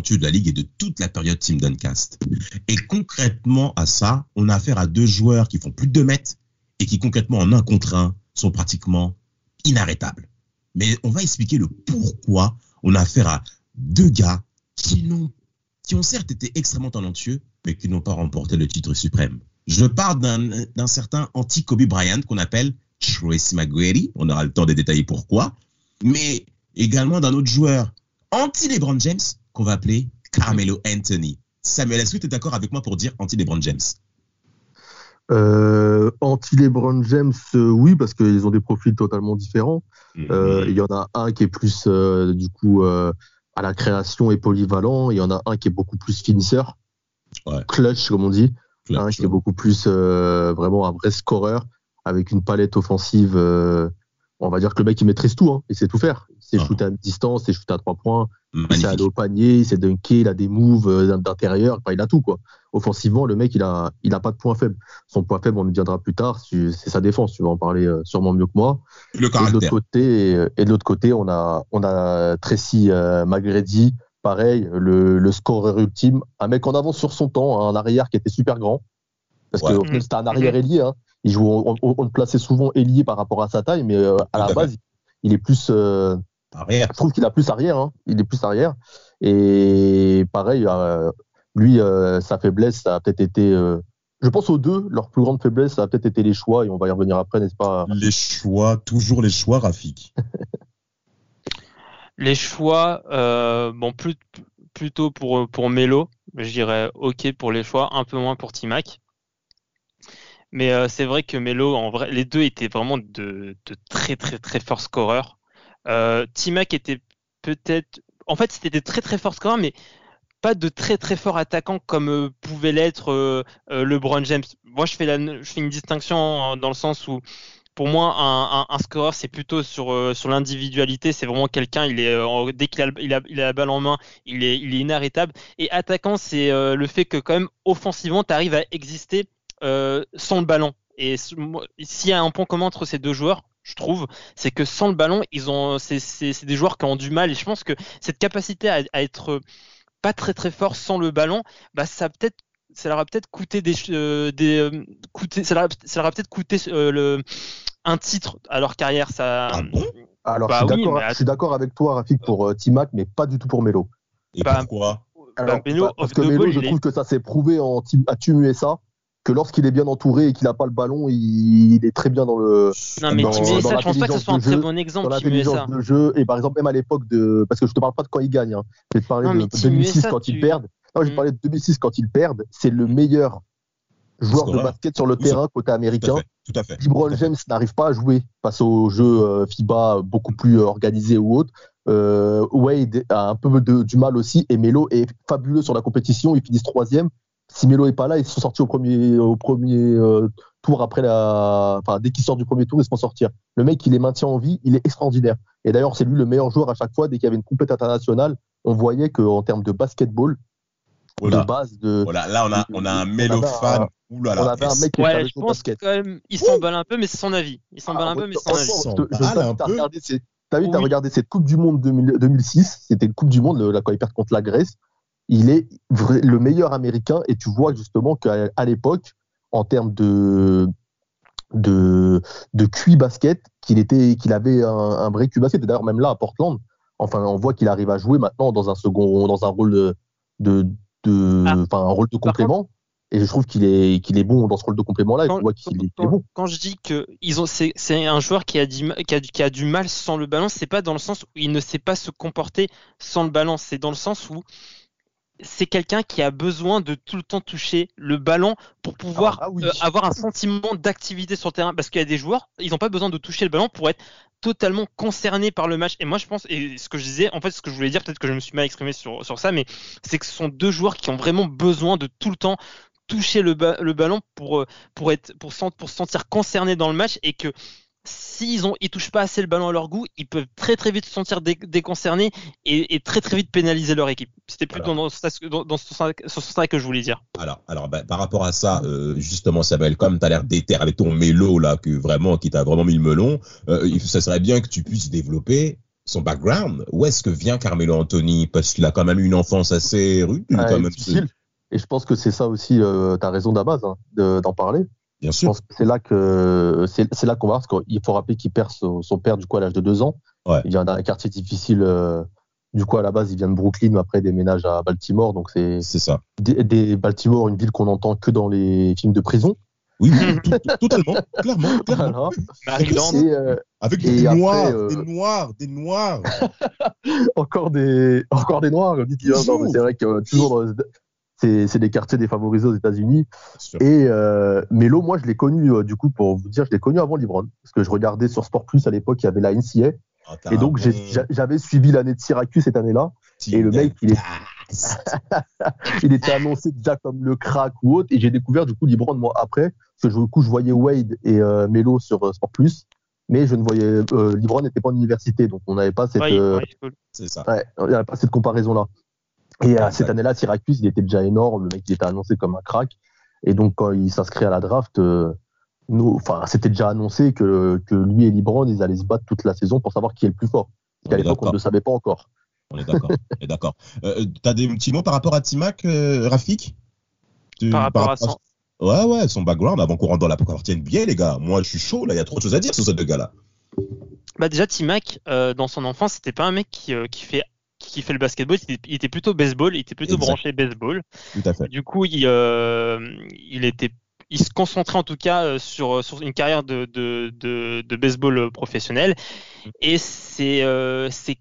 De la ligue et de toute la période Team Duncast. Et concrètement à ça, on a affaire à deux joueurs qui font plus de 2 mètres et qui concrètement en un contre un sont pratiquement inarrêtables. Mais on va expliquer le pourquoi on a affaire à deux gars qui n'ont qui ont certes été extrêmement talentueux, mais qui n'ont pas remporté le titre suprême. Je parle d'un certain anti-Kobe Bryant qu'on appelle Tracy McGrady, on aura le temps de détailler pourquoi, mais également d'un autre joueur anti-LeBron James qu'on va appeler Carmelo Anthony. Samuel, est-ce que tu es d'accord avec moi pour dire anti-LeBron James? Euh, Anti-LeBron James, euh, oui, parce qu'ils ont des profils totalement différents. Mhm. Euh, il y en a un qui est plus, du coup, à la création et polyvalent. Il y en a un qui est beaucoup plus finisseur, clutch, comme on dit. un qui est beaucoup plus vraiment un vrai scoreur avec une palette offensive. Euh, on va dire que le mec il maîtrise tout, hein, il sait tout faire. Sait ah. shooter à distance, il sait shooter à trois points, il sait aller au panier, il sait dunker, il a des moves euh, d'intérieur, il a tout quoi. Offensivement, le mec il a, il a pas de point faible. Son point faible, on y viendra plus tard, c'est sa défense. Tu vas en parler euh, sûrement mieux que moi. Le et de l'autre côté, et de l'autre côté, on a, on a Tracy euh, Magredi, pareil, le, le scoreur ultime, un mec en avance sur son temps, un arrière qui était super grand. Parce que c'était un arrière ailier, hein il joue, on, le plaçait souvent ailier par rapport à sa taille, mais euh, à la base, il est plus. Euh, arrière. Je trouve qu'il a plus arrière. Hein. Il est plus arrière. Et pareil, euh, lui, sa faiblesse, ça a peut-être été. je pense aux deux, leur plus grande faiblesse, ça a peut-être été les choix, et on va y revenir après, n'est-ce pas? Les choix, toujours les choix, Rafik. les choix, bon, plus, plutôt pour, pour Melo, je dirais OK pour les choix, un peu moins pour Timac. Mais euh, c'est vrai que Melo, en vrai, les deux étaient vraiment de, très très très forts scoreurs. Euh, Timac était peut-être, en fait, c'était des très très forts scoreurs, mais pas de très très forts attaquants comme euh, pouvait l'être euh, LeBron James. Moi, je fais, une distinction dans le sens où pour moi, un, un, scoreur, c'est plutôt sur, l'individualité. C'est vraiment quelqu'un, il est dès qu'il a, il a, la balle en main, il est, il est inarrêtable. Et attaquant, c'est le fait que quand même offensivement, tu arrives à exister euh, sans le ballon. Et s'il y a un point commun entre ces deux joueurs, je trouve, c'est que sans le ballon, ils ont, c'est des joueurs qui ont du mal. Et je pense que cette capacité à, être pas très très fort sans le ballon, bah ça peut-être ça leur a peut-être coûté des, euh, des euh, coûté, ça leur, a peut-être coûté le, un titre à leur carrière. Ça. Ah bon? Alors bah je suis d'accord avec toi, Rafik, pour Timac, mais pas du tout pour Melo. Et bah, pourquoi? Alors, bah, parce que Melo, je trouve que ça s'est prouvé en à Team USA que lorsqu'il est bien entouré et qu'il n'a pas le ballon, il, est très bien dans le. Non, mais Team USA, je pense pas que ce soit un très bon exemple. Dans l'intelligence de jeu, et par exemple, même à l'époque de. Parce que je te parle pas de quand il gagne, hein. je vais te parler de 2006 quand ils perdent. Non, je vais te mm. parler de 2006 quand ils perdent. C'est le meilleur joueur de basket sur le terrain côté américain. Tout à fait. LeBron James n'arrive pas à jouer face aux jeux euh, FIBA beaucoup plus euh, organisés ou autres. Euh, Wade a un peu de, du mal aussi et Melo est fabuleux sur la compétition. Ils finissent troisième si Melo est pas là, ils sont sortis au premier, au premier euh, tour après la, enfin dès qu'il sort du premier tour, ils se font sortir. Le mec, il les maintient en vie, il est extraordinaire. Et d'ailleurs, c'est lui le meilleur joueur à chaque fois. Dès qu'il y avait une compète internationale, on voyait qu'en termes de basketball, de base de. Voilà, là on a, on a un Melo fan. On avait un mec qui ouais, je pense basket. quand même, il s'emballe un peu, mais c'est son avis. Il s'emballe ah, un peu, mais c'est son avis. T'as vu, t'as regardé cette Coupe du Monde 2006, c'était une Coupe du Monde, la quand ils perdent contre la Grèce il est le meilleur américain et tu vois justement qu'à l'époque, en termes de de, de QI basket, qu'il était qu'il avait un, vrai QI basket. D'ailleurs, même là à Portland, enfin, on voit qu'il arrive à jouer maintenant dans un second, dans un rôle de, de, ah. un rôle de complément. et je trouve qu'il est, qu'il est bon dans ce rôle de complément-là. Quand, qu'il est, bon. quand je dis que ils ont, c'est, un joueur qui a, du, qui, a, qui a du mal sans le ballon, c'est pas dans le sens où il ne sait pas se comporter sans le ballon, c'est dans le sens où c'est quelqu'un qui a besoin de tout le temps toucher le ballon pour pouvoir Ah, ah oui. euh, avoir un sentiment d'activité sur le terrain. Parce qu'il y a des joueurs, ils n'ont pas besoin de toucher le ballon pour être totalement concernés par le match. Et moi, je pense, et ce que je disais, en fait, ce que je voulais dire, peut-être que je me suis mal exprimé sur, sur ça, mais c'est que ce sont deux joueurs qui ont vraiment besoin de tout le temps toucher le, ba- le ballon pour, euh, pour, être, pour, se sentir concernés dans le match et que s'ils ont ils touchent pas assez le ballon à leur goût, ils peuvent très très vite se sentir dé- déconcernés et, et très très vite pénaliser leur équipe. C'était plutôt dans, ce sens- dans, dans ce sens- ce sens-là que je voulais dire. Alors, alors bah, par rapport à ça, euh, justement, Samuel, comme tu as l'air déter avec ton mélo, là, que vraiment, qui t'a vraiment mis le melon, euh, ça serait bien que tu puisses développer son background. Où est-ce que vient Carmelo Anthony? Parce qu'il a quand même eu une enfance assez rude. Ah, quand même, difficile. Et je pense que c'est ça aussi, euh, tu as raison d'à base hein, de- d'en parler. Bien Je sûr. pense que c'est là que c'est là qu'on va voir, parce qu'il faut rappeler qu'il perd son, son père du coup à l'âge de deux ans. Ouais. Il vient d'un quartier difficile. euh, du coup, à la base, il vient de Brooklyn, mais après il déménage à Baltimore. Donc c'est C'est ça. des, des- Baltimore, une ville qu'on entend que dans les films de prison. Oui, oui, totalement, clairement, clairement. Voilà. Et, euh, Avec Et des après, noirs, euh, des noirs, des noirs. encore des encore des noirs. Mais c'est vrai que euh, toujours dans- c'est c'est des quartiers défavorisés aux États-Unis. Et euh, Melo, moi, je l'ai connu, euh, du coup, pour vous dire, je l'ai connu avant LeBron. Parce que je regardais sur Sport Plus à l'époque, il y avait la NCA. Ah, Et donc, bon j'avais suivi l'année de Syracuse cette année-là. et le mec, il est-. Il était annoncé déjà comme le crack ou autre. Et j'ai découvert, du coup, LeBron, moi, après. Parce que, du coup, je voyais Wade et euh, Melo sur euh, Sport Plus. Mais je ne voyais. Euh, LeBron n'était pas en université. Donc, on n'avait pas cette. Ouais, euh, ouais, cool. C'est ça. Ouais, il n'y avait pas cette comparaison-là. Et euh, cette année-là, Syracuse, il était déjà énorme. Le mec, il était annoncé comme un crack. Et donc, quand il s'inscrit à la draft, euh, nous, enfin, c'était déjà annoncé que, que lui et LeBron, ils allaient se battre toute la saison pour savoir qui est le plus fort. Parce qu'à l'époque, on ne le savait pas encore. On est d'accord. on est d'accord. Euh, T'as des petits mots par rapport à Timac, euh, Rafik? Tu- Par rapport à son, Ouais, ouais, son background avant qu'on rentre dans la partie NBA, les gars. Moi, je suis chaud, là. Il y a trop de choses à dire sur ces deux gars-là. Bah déjà Timac euh, dans son enfance c'était pas un mec qui, euh, qui fait qui fait le basketball il était, plutôt baseball il était plutôt Exact. branché baseball Tout à fait. du coup il euh, il était il se concentrait en tout cas euh, sur sur une carrière de de de, de baseball euh, professionnel et c'est euh, c'est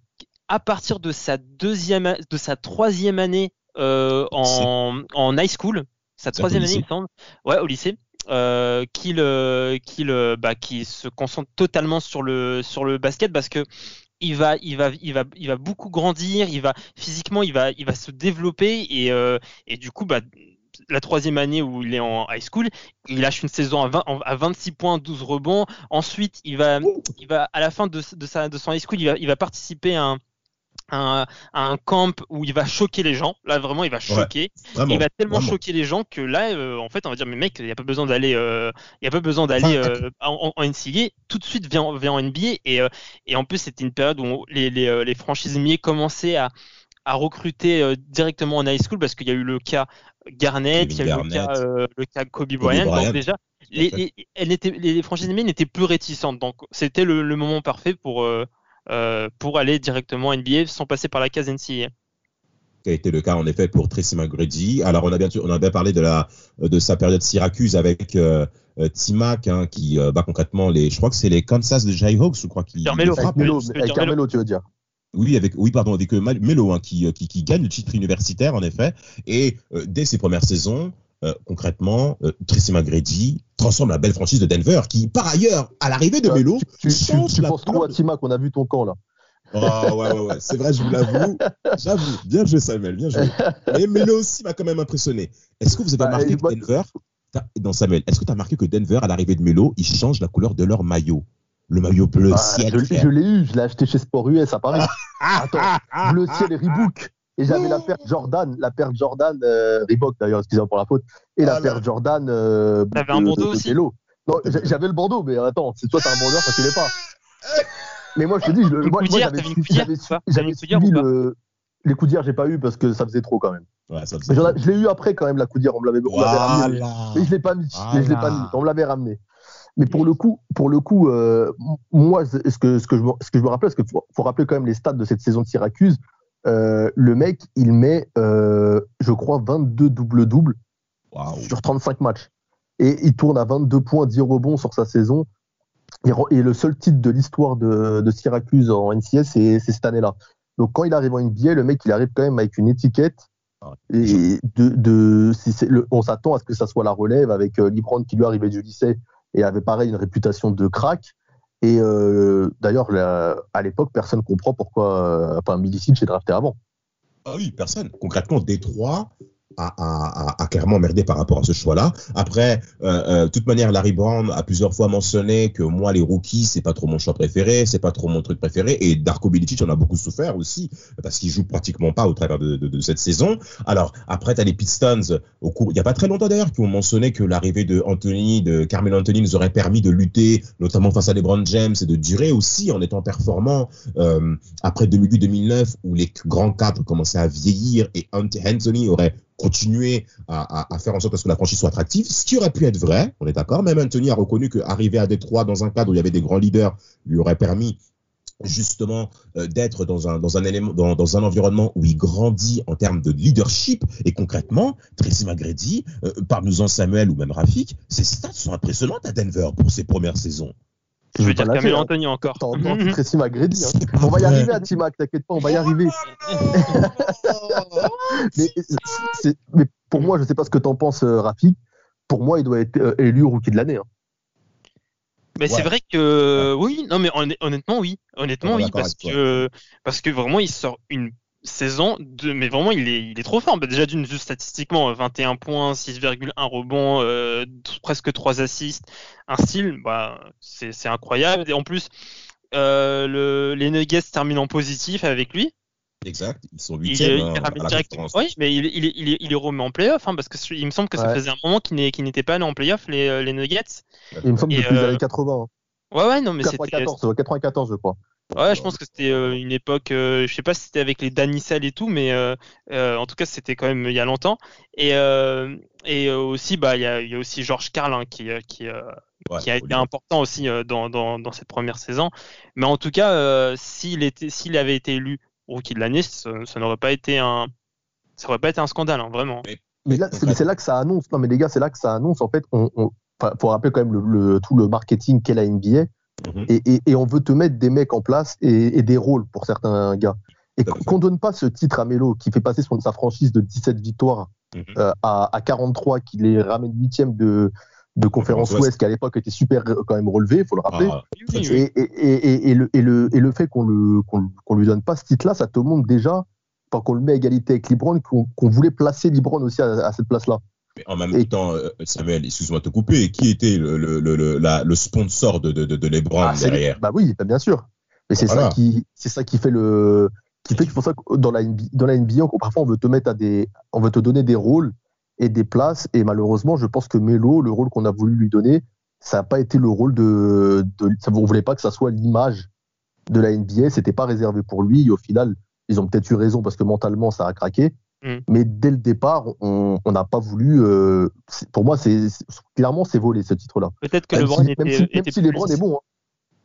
à partir de sa deuxième de sa troisième année euh, en en high school sa troisième année il me semble ouais au lycée euh, qu'il euh, qu'il euh, bah, qu'il se concentre totalement sur le sur le basket parce que il va il va il va il va beaucoup grandir il va physiquement il va il va se développer et euh, et du coup bah la troisième année où il est en high school, il lâche une saison à, 20 en- à 26 points, 12 rebonds. Ensuite, il va, il va à la fin de, de, sa, de son high school, il va, il va participer à un, un, un camp où il va choquer les gens. Là, vraiment, il va choquer. Vraiment. il va tellement vraiment. choquer les gens que là, euh, en fait, on va dire, mais mec, il n'y a pas besoin d'aller, euh, il y a pas besoin d'aller euh, en, en NCAA. Tout de suite, vient, vient en NBA. Et, euh, et en plus, c'était une période où on- les, les, euh, les franchises NBA commençaient à, à recruter euh, directement en high school parce qu'il y a eu le cas Garnett, il y a eu le cas, euh, le cas Kobe Bryant. Bryant. Donc déjà, les, les, les franchises NBA n'étaient plus réticentes. Donc c'était le, le moment parfait pour, pour aller directement en NBA sans passer par la case NCAA. qui a été le cas en effet pour Tracy McGrady. Alors on a bien sûr, on a bien parlé de la de sa période Syracuse avec euh, euh, Timac hein, qui euh, bat concrètement les je crois que c'est les Kansas de Jayhawks je crois qui Carmelo. frappent. Melo, avec Carmelo, tu veux dire. Oui, avec oui pardon avec euh, Melo hein, qui, euh, qui qui gagne le titre universitaire en effet et euh, dès ses premières saisons euh, concrètement euh, Tracy McGrady transforme la belle franchise de Denver qui par ailleurs à l'arrivée de Melo tu, tu, change tu la penses de- Tima qu'on a vu ton camp là. Ah ouais, ouais, ouais, c'est vrai, je vous l'avoue. J'avoue. Bien joué, Samuel, bien joué. Mais Melo aussi m'a quand même impressionné. Est-ce que vous avez Bah, remarqué et que Denver, non Samuel, est-ce que tu as remarqué que Denver, à l'arrivée de Melo, ils changent la couleur de leur maillot? Le maillot bleu Ah, ciel je je l'ai eu, je l'ai acheté chez Sport US à Paris. Ah, Attends, ah, ah, bleu ciel et Reebok. Et j'avais la paire Jordan, la paire Jordan, euh, Reebok d'ailleurs, excusez-moi pour la faute, et la Ah paire Jordan. Euh, T'avais un de- bandeau de aussi. Non, j'a- j'avais le bandeau, mais attends, c'est toi, t'as un bandeur, ça tu l'es pas. Mais moi, je te dis, Une moi, moi, j'avais suivi- le. Les coudières, j'ai pas eu parce que ça faisait trop quand même. Ouais, ça faisait je l'ai eu après quand même, la coudière, on me l'avait on me l'avait ramené. Voilà. Mais je l'ai pas mis. Mais je l'ai pas Voilà. mis. On me l'avait ramené. Mais pour le coup, pour le coup, euh, moi, ce que, ce que je me, ce que je me rappelle, parce qu'il faut, faut rappeler quand même les stats de cette saison de Syracuse. Euh, le mec, il met, euh, je crois, 22 double-double sur 35 matchs. Et il tourne à 22 points, 10 rebonds sur sa saison. Et, le seul titre de l'histoire de, de Syracuse en NCS, c'est cette année-là. Donc quand il arrive en NBA, le mec, il arrive quand même avec une étiquette Et de, de si le, on s'attend à ce que ça soit la relève avec euh, Libran qui lui arrivait du lycée et avait pareil une réputation de crack. Et euh, d'ailleurs, à l'époque, personne comprend pourquoi euh, enfin, Milicic drafté avant. Ah oui, personne. Concrètement, Détroit a, clairement merdé par rapport à ce choix-là. Après, euh, euh, de toute manière, Larry Brown a plusieurs fois mentionné que moi, les rookies, c'est pas trop mon choix préféré, c'est pas trop mon truc préféré. Et Darko Milicic en a beaucoup souffert aussi parce qu'il joue pratiquement pas au travers de, cette saison. Alors après, tu as les Pistons au cours, il y a pas très longtemps d'ailleurs, qui ont mentionné que l'arrivée de Anthony, de Carmel Anthony, nous aurait permis de lutter, notamment face à LeBron James, et de durer aussi en étant performant euh, après 2008-2009 où les grands cadres commençaient à vieillir et Anthony aurait continuer à, faire en sorte que la franchise soit attractive, ce qui aurait pu être vrai, on est d'accord. Même Anthony a reconnu qu'arriver à Détroit dans un cadre où il y avait des grands leaders lui aurait permis justement euh, d'être dans un environnement où il grandit en termes de leadership et concrètement Tracy McGrady euh, parle-nous-en Samuel ou même Rafik ses stats sont impressionnantes à Denver pour ses premières saisons je veux dire Camille hein. Anthony encore. T'as Tracy McGrady. Hein. On va y arriver à Timac, t'inquiète pas, on va y arriver. mais, pour moi, je sais pas ce que t'en penses, euh, Rafi. Pour moi, il doit être euh, élu rookie de l'année. Hein. Mais c'est vrai que oui, non mais honnêtement oui, honnêtement oui parce que parce que vraiment il sort une saison de mais vraiment il est il est trop fort. Bah, déjà d'une juste statistiquement 21 points, 6,1 rebonds, euh, presque 3 assists, un style bah c'est incroyable et en plus euh, le, les Nuggets terminent en positif avec lui. Exact, ils sont huitièmes. Hein, oui, mais il, il, il, il est remis en playoff hein, parce que il me semble que ça faisait un moment qu'il n'était pas allé en playoff les, euh, les Nuggets. Il me semble depuis les années 80. Ouais ouais non mais c'était 94, 94 je crois. Ouais, je pense que c'était euh, une époque, euh, je sais pas si c'était avec les Danicel et tout, mais euh, en tout cas c'était quand même il y a longtemps. Et, et aussi, bah il y a, y a, aussi Georges Carl hein, qui, qui, qui a été important aussi dans, dans, dans, cette première saison. Mais en tout cas, s'il était, s'il avait été élu rookie de l'année, ça, n'aurait pas été un, ça aurait pas été un scandale, hein, vraiment. Mais, là, c'est là que ça annonce. Non, mais les gars, c'est là que ça annonce. En fait, on, on faut rappeler quand même le, tout le marketing qu'est la NBA Mhm. Et, on veut te mettre des mecs en place et, des rôles pour certains gars. Et qu'on donne pas ce titre à Melo qui fait passer son, sa franchise de 17 victoires mhm. euh, à, 43, qui les ramène huitième de, de conférence ouest, qui à l'époque était super quand même relevé, il faut le rappeler. Ah, et, le, et, le, et le fait qu'on ne lui donne pas ce titre-là, ça te montre déjà, qu'on le met à égalité avec Libron, qu'on, voulait placer Libron aussi à cette place-là en même temps, euh, Samuel, excuse-moi de te couper, qui était le, le, le, la, le sponsor de, de, de LeBron ah, derrière? Bah oui, bah bien sûr. Mais c'est ça qui, c'est ça qui fait le, qui fait que pour ça que dans la NBA, dans la NBA, parfois on veut te mettre à des, on veut te donner des rôles et des places. Et malheureusement, je pense que Melo, le rôle qu'on a voulu lui donner, ça n'a pas été le rôle de, de ça, on voulait pas que ça soit l'image de la NBA. C'était pas réservé pour lui. Et au final, ils ont peut-être eu raison parce que mentalement, ça a craqué. Mm. Mais dès le départ, on n'a pas voulu. Euh, pour moi, c'est clairement c'est volé ce titre-là. Peut-être que LeBron était, même si, était même si LeBron est bon. Hein.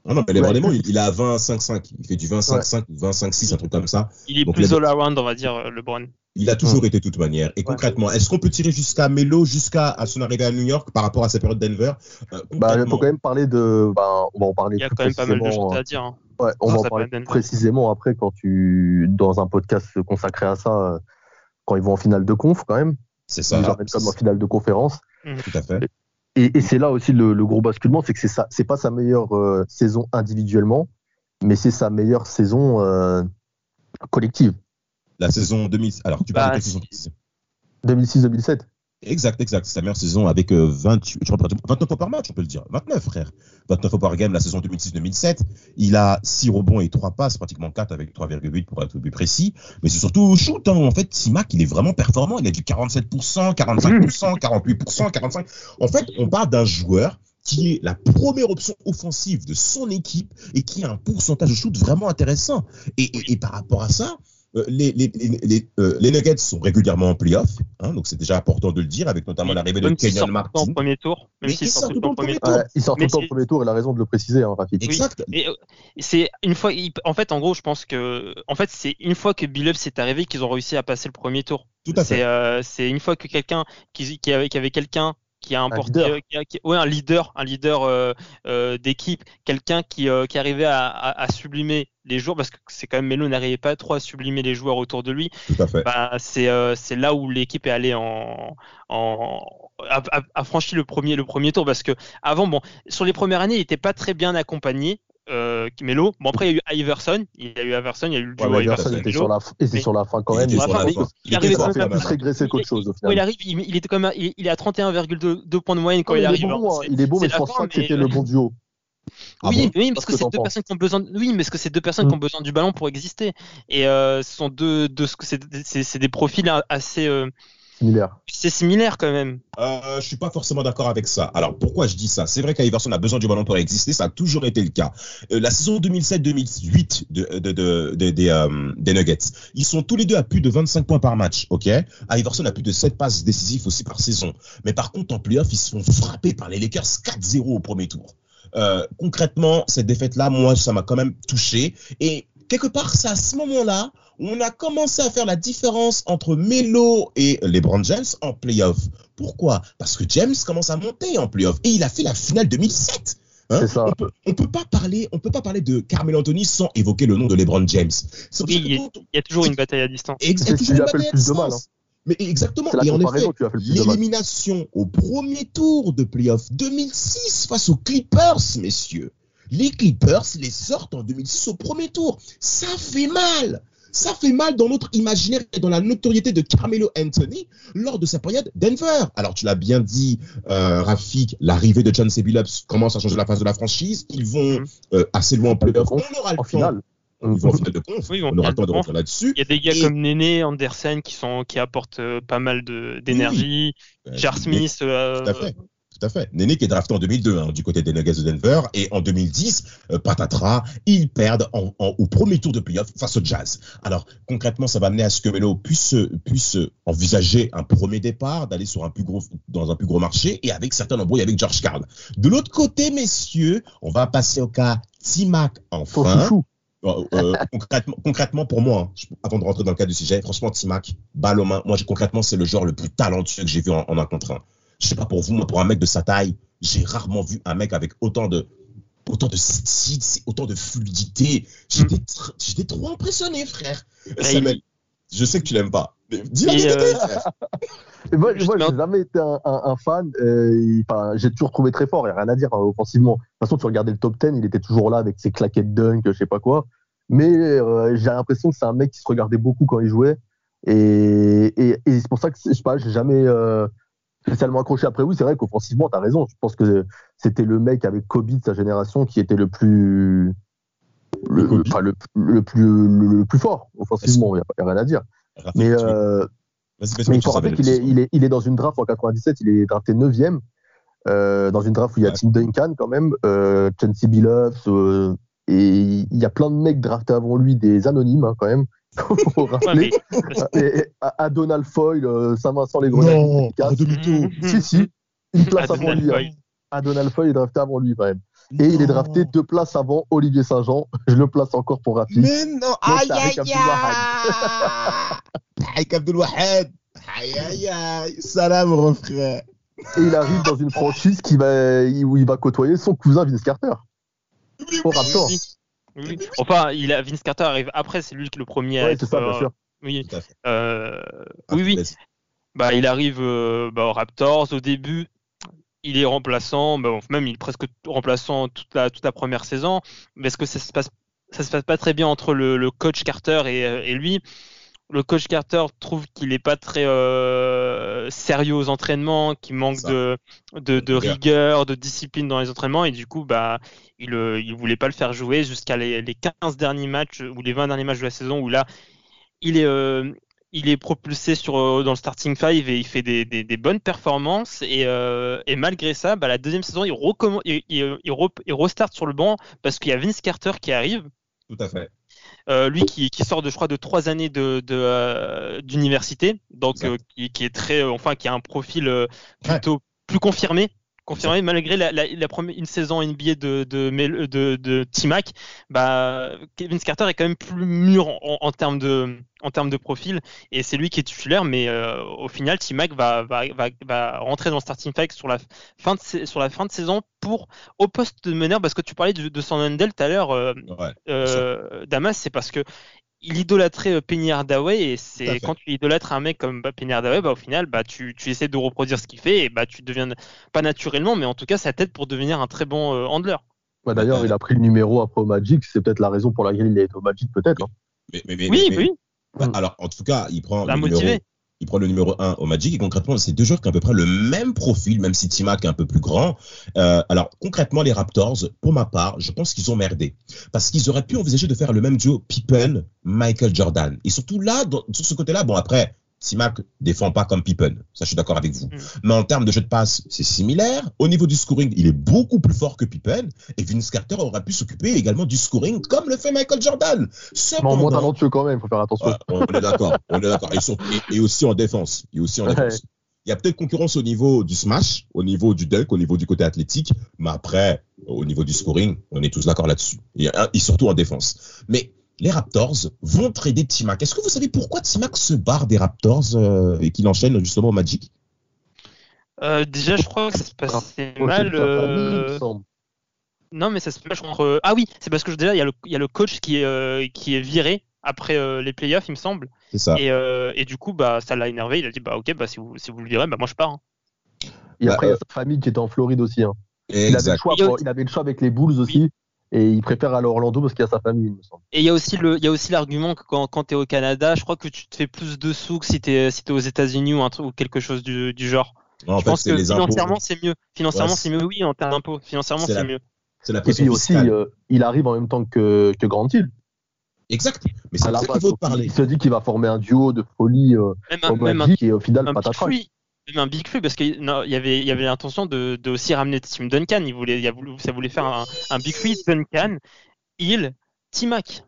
Non, non, mais LeBron est bon. Il, a 20-5-5. Il fait du 20-5-5 ou 20-5-6, un truc comme ça. Il est plus all-around, on va dire, LeBron. Il a toujours été de toute manière. Et concrètement, est-ce qu'on peut tirer jusqu'à Melo, jusqu'à son arrivée à New York par rapport à sa période Denver? Euh, bah, Il faut quand même parler de. Bah, on va en parler. Il y a quand même pas mal de choses à dire. Hein. Ouais, on va en parler précisément après quand tu dans un podcast consacré à ça euh, quand ils vont en finale de conf quand même. C'est ça. Ils emmènent comme en finale de conférence. Mmh. Tout à fait. Et, c'est là aussi le, gros basculement, c'est que c'est ça, c'est pas sa meilleure euh, saison individuellement, mais c'est sa meilleure saison euh, collective. La saison 2000. Alors tu parles de quelle saison 2006-2007. Exact, exact. Sa meilleure saison avec 28, 29 fois par match, on peut le dire. 29, frère. 29 fois par game la saison 2006-2007. Il a 6 rebonds et 3 passes, pratiquement 4 avec 3,8 pour être plus précis. Mais c'est surtout au shoot. Hein. En fait, Simac, il est vraiment performant. Il a du 47%, 45%, 48%, 45%. En fait, on parle d'un joueur qui est la première option offensive de son équipe et qui a un pourcentage de shoot vraiment intéressant. et par rapport à ça, euh, les, les, les, euh, les, Nuggets sont régulièrement en playoff, hein, donc c'est déjà important de le dire, avec notamment l'arrivée de Kenyon Martin. En premier tour, même s'ils sortent tout en premier tour. ils sortent tout en premier tour, il a raison de le préciser, hein, Rafik. Exact. Euh, c'est une fois, en fait, en gros, je pense que, en fait, c'est une fois que Billups s'est arrivé qu'ils ont réussi à passer le premier tour. Tout à fait. C'est une fois que quelqu'un qui, qui avait, qui avait quelqu'un qui a importé, un leader, qui, ouais, un leader, un leader d'équipe, quelqu'un qui, qui arrivait à, à, sublimer les joueurs, parce que c'est quand même Melo n'arrivait pas trop à sublimer les joueurs autour de lui. Tout à fait. Bah, c'est c'est là où l'équipe est allée en, en a, franchi le premier le premier tour parce que avant bon sur les premières années il était pas très bien accompagné euh, Melo. Bon après il y a eu Iverson, il y a eu Iverson, il y a eu le duo ouais, Iverson. était sur la et c'est sur la fin quand même. Il, il, arrive quand même plus régressé qu'autre chose. Il arrive, il, était comme il, est à 31,2 points de moyenne quand il, arrive. Bon, il est bon, mais je pense pas que c'était le bon duo. Ah oui, oui, parce, que, c'est deux personnes qui ont besoin. Oui, mais parce que c'est deux personnes qui ont besoin du ballon pour exister. Et euh, ce sont deux, deux c'est des profils assez. Euh, c'est similaire quand même. Euh, je suis pas forcément d'accord avec ça. Alors pourquoi je dis ça? C'est vrai qu'Iverson a besoin du ballon pour exister, ça a toujours été le cas. Euh, la saison 2007-2008 de, de, de, des, euh, des Nuggets, ils sont tous les deux à plus de 25 points par match, ok? Iverson a plus de 7 passes décisives aussi par saison. Mais par contre en playoff, ils se font frapper par les Lakers 4-0 au premier tour. Euh, concrètement, cette défaite-là, moi, ça m'a quand même touché. Et quelque part, c'est à ce moment-là on a commencé à faire la différence entre Melo et LeBron James en playoff. Pourquoi? Parce que James commence à monter en playoff et il a fait la finale 2007. Hein? Ça. On peut, peut pas parler, on peut pas parler de Carmelo Anthony sans évoquer le nom de LeBron James. Oui, il, y a, toujours une bataille à distance. Il y a toujours une bataille à distance. Hein. Mais exactement. Et en effet, l'élimination au premier tour de playoff 2006 face aux Clippers, messieurs. Les Clippers les sortent en 2006 au premier tour. Ça fait mal ça fait mal dans notre imaginaire et dans la notoriété de Carmelo Anthony lors de sa période Denver. Alors, tu l'as bien dit, euh, Rafik, l'arrivée de John C. commence à changer la face de la franchise. Ils vont mm-hmm. euh, assez loin en playoff. On aura le en finale. Ils vont en finale de conf. Oui, on aura le temps de rentrer là-dessus. Il y a des gars comme Néné, Andersen qui sont qui apportent euh, pas mal d'énergie. Oui. Jar Smith. Euh, tout à fait. Tout à fait. Néné qui est drafté en 2002 hein, du côté des Nuggets de Denver. Et en 2010, euh, patatras, ils perdent en, en, au premier tour de playoff face au Jazz. Alors concrètement, ça va amener à ce que Melo puisse, puisse envisager un premier départ, d'aller sur un plus gros, dans un plus gros marché et avec certains embrouilles avec George Karl. De l'autre côté, messieurs, on va passer au cas Timac enfin. Euh, euh, concrètement, concrètement, pour moi, hein, avant de rentrer dans le cas du sujet, franchement, Timac, balle aux mains, moi, concrètement, c'est le genre le plus talentueux que j'ai vu en, en un contre un je sais pas pour vous, moi, pour un mec de sa taille, j'ai rarement vu un mec avec autant de autant de style, autant de fluidité. J'étais mm. trop impressionné, frère. Samuel, je sais que tu l'aimes pas. Dis la vérité, euh, moi, moi j'ai jamais été un, fan. Euh, j'ai toujours trouvé très fort. Il n'y a rien à dire hein, offensivement. De toute façon, tu regardais le top 10, il était toujours là avec ses claquettes dunk, je sais pas quoi. Mais euh, j'ai l'impression que c'est un mec qui se regardait beaucoup quand il jouait. Et, et, c'est pour ça que je sais pas, j'ai jamais spécialement accroché. Après, oui, c'est vrai qu'offensivement, tu as raison. Je pense que c'était le mec avec Kobe de sa génération qui était le plus. Le, le, plus, le, plus fort offensivement, il n'y a, rien à dire. mais, euh, mais il faut rappeler qu'il est, il est, il est dans une draft en 97, il est drafté 9ème, euh, dans une draft où il y a Tim Duncan quand même, euh, Chauncey Billups, euh, et il y a plein de mecs draftés avant lui, des anonymes hein, quand même, faut rappeler. et, à, Donald Foyle, euh, Saint-Vincent les Grenades. Non, demi-tour. Si, si, une place avant lui. Hein. À Donald Foyle est drafté avant lui quand même. Et il est drafté deux places avant Olivier Saint-Jean. Je le place encore pour rapide. Mais non, aïe aïe aïe Aïe Abdul Wahad Aïe aïe aïe Salam mon frère Et il arrive dans une franchise qui va, où il va côtoyer son cousin Vince Carter. Au Raptor. Enfin, il a, Vince Carter arrive après, c'est lui le premier à être. Ça, bien sûr. Oui, euh, oui, oui. Bah, il arrive euh, bah, aux Raptors au début. Il est remplaçant, bah, même il est presque remplaçant toute la, toute la première saison. Mais est-ce que ça se passe, ça se passe pas très bien entre le, le coach Carter et, et lui? Le coach Carter trouve qu'il n'est pas très euh, sérieux aux entraînements, qu'il manque de, de, rigueur, de discipline dans les entraînements, et du coup, bah, il ne euh, voulait pas le faire jouer jusqu'à les, les, 15 derniers matchs ou les 20 derniers matchs de la saison où là, il est, euh, il est propulsé sur, dans le starting five et il fait des, des, bonnes performances. Et, et, malgré ça, bah, la deuxième saison, il, il, il, il, restart sur le banc parce qu'il y a Vince Carter qui arrive. Tout à fait. Euh, lui qui, qui, sort de je crois de trois années de euh, d'université, donc euh, qui, qui, est très, enfin qui a un profil plutôt plus confirmé confirmé malgré la, la, première une saison NBA de de de, de, T-Mac, bah Kevin Carter est quand même plus mûr en, termes de en termes de profil et c'est lui qui est titulaire mais euh, au final T-Mac va, va, va, va, rentrer dans le starting five sur la fin de sur la fin de saison pour au poste de meneur parce que tu parlais de, de Sandendel tout à l'heure euh, euh, Damas c'est parce que il idolâtrait euh, Penny Hardaway et c'est quand tu idolâtres un mec comme bah, Penny Hardaway, bah, au final, bah, tu, tu essaies de reproduire ce qu'il fait et bah, tu deviens pas naturellement, mais en tout cas, ça t'aide pour devenir un très bon euh, handler. D'ailleurs, il a pris le numéro après au Magic, c'est peut-être la raison pour laquelle il est au Magic, peut-être. Hein. oui, oui. Bah, alors, en tout cas, il prend le numéro, il prend le numéro 1 au Magic et concrètement c'est deux joueurs qui ont à peu près le même profil même si Timac est un peu plus grand. Euh, alors concrètement les Raptors pour ma part je pense qu'ils ont merdé. Parce qu'ils auraient pu envisager de faire le même duo Pippen Michael Jordan. Et surtout là sur ce côté là bon après Simac défend pas comme Pippen, ça je suis d'accord avec vous. Mm. Mais en termes de jeu de passe, c'est similaire. Au niveau du scoring, il est beaucoup plus fort que Pippen. Et Vince Carter aura pu s'occuper également du scoring comme le fait Michael Jordan. Cependant, moins talentueux quand même, il faut faire attention. on est d'accord, on est d'accord. Et, aussi en défense. Et aussi en défense. Il y a peut-être concurrence au niveau du smash, au niveau du dunk, au niveau du côté athlétique, mais après, au niveau du scoring, on est tous d'accord là-dessus. Et, et surtout en défense. Mais les Raptors vont trader Timac. Est-ce que vous savez pourquoi Timac se barre des Raptors euh, et qu'il enchaîne justement au Magic? Euh, Déjà, je crois que ça se passait mal. Euh, non, mais ça se passe contre. Ah oui, c'est parce que déjà, il y, a le coach qui est, qui est viré après les playoffs, il me semble. C'est ça. Et, du coup, bah, ça l'a énervé. Il a dit bah, Ok, bah, si, vous, si vous le virez, bah, moi je pars. Hein. Et après, il y a sa famille qui était en Floride aussi. Hein. Il, avait le choix, il avait le choix avec les Bulls aussi et il préfère aller à Orlando parce qu'il y a sa famille, il me semble. Et il y a aussi le, il y a aussi l'argument que quand, quand tu es au Canada, je crois que tu te fais plus de sous que si tu es, si es aux États-Unis ou, un truc, ou quelque chose du, du genre. je pense que financièrement c'est mieux. Financièrement c'est mieux, oui, en termes d'impôts. Financièrement c'est mieux. La et puis aussi, euh, il arrive en même temps que, que Grant Hill. Exact. Mais c'est ça qu'il faut parler. Il se dit qu'il va former un duo de folie euh, même un, qui est au final patatras un big free parce qu'il y avait, avait l'intention de, aussi ramener Tim Duncan. Il voulait, ça voulait faire un, big free Duncan, il, Timac.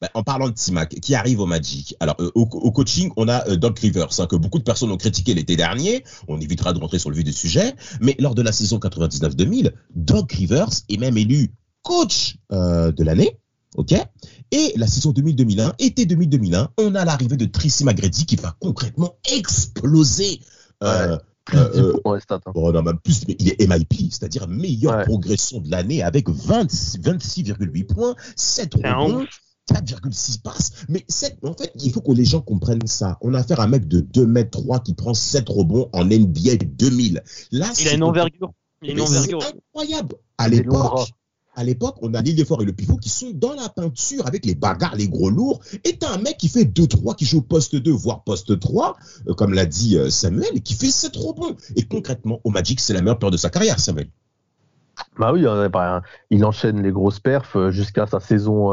Bah, en parlant de Timac, qui arrive au Magic? Alors, euh, au, coaching, on a euh, Doc Rivers, hein, que beaucoup de personnes ont critiqué l'été dernier. On évitera de rentrer sur le vif du sujet. Mais lors de la saison 99-2000, Doc Rivers est même élu coach euh, de l'année. OK? Et la saison 2000-2001, été 2000-2001, on a l'arrivée de Tracy McGrady qui va concrètement exploser. Euh, plus euh, euh stats, hein. oh, non, même plus, il est MIP, c'est-à-dire meilleure progression de l'année avec 26,8 points, 7 rebonds. 4,6 passes. Mais en fait, il faut que les gens comprennent ça. On a affaire à un mec de 2 mètres 3 qui prend 7 rebonds en NBA 2000. Là, il a une envergure. Il a une envergure. incroyable. À l'époque, à l'époque, on a l'île fort et le pivot qui sont dans la peinture avec les bagarres, les gros lourds. Et t'as un mec qui fait 2-3, qui joue poste 2, voire poste 3, euh, comme l'a dit euh, Samuel, et qui fait 7 rebonds. Et concrètement, au Magic, c'est la meilleure peur de sa carrière, Samuel. Bah oui, bah, il enchaîne les grosses perfs euh, jusqu'à sa saison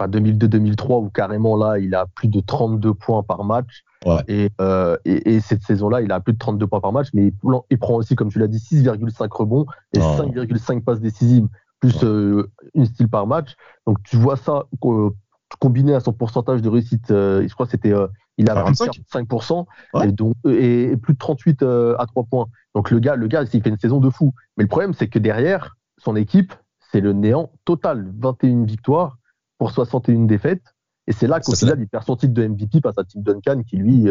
2002-2003 où carrément là, il a plus de 32 points par match. Et, et, cette saison-là, il a plus de 32 points par match, mais il, prend aussi, comme tu l'as dit, 6,5 rebonds et 5,5 passes décisives plus euh, une style par match. Donc tu vois ça combiné à son pourcentage de réussite, euh, je crois que c'était euh, il a 5% et, donc, et, plus de 38 à 3 points. Donc le gars, le gars, il fait une saison de fou. Mais le problème, c'est que derrière, son équipe, c'est le néant total. 21 victoires pour 61 défaites. Et c'est là qu'au final, il perd son titre de MVP face à Tim Duncan, qui lui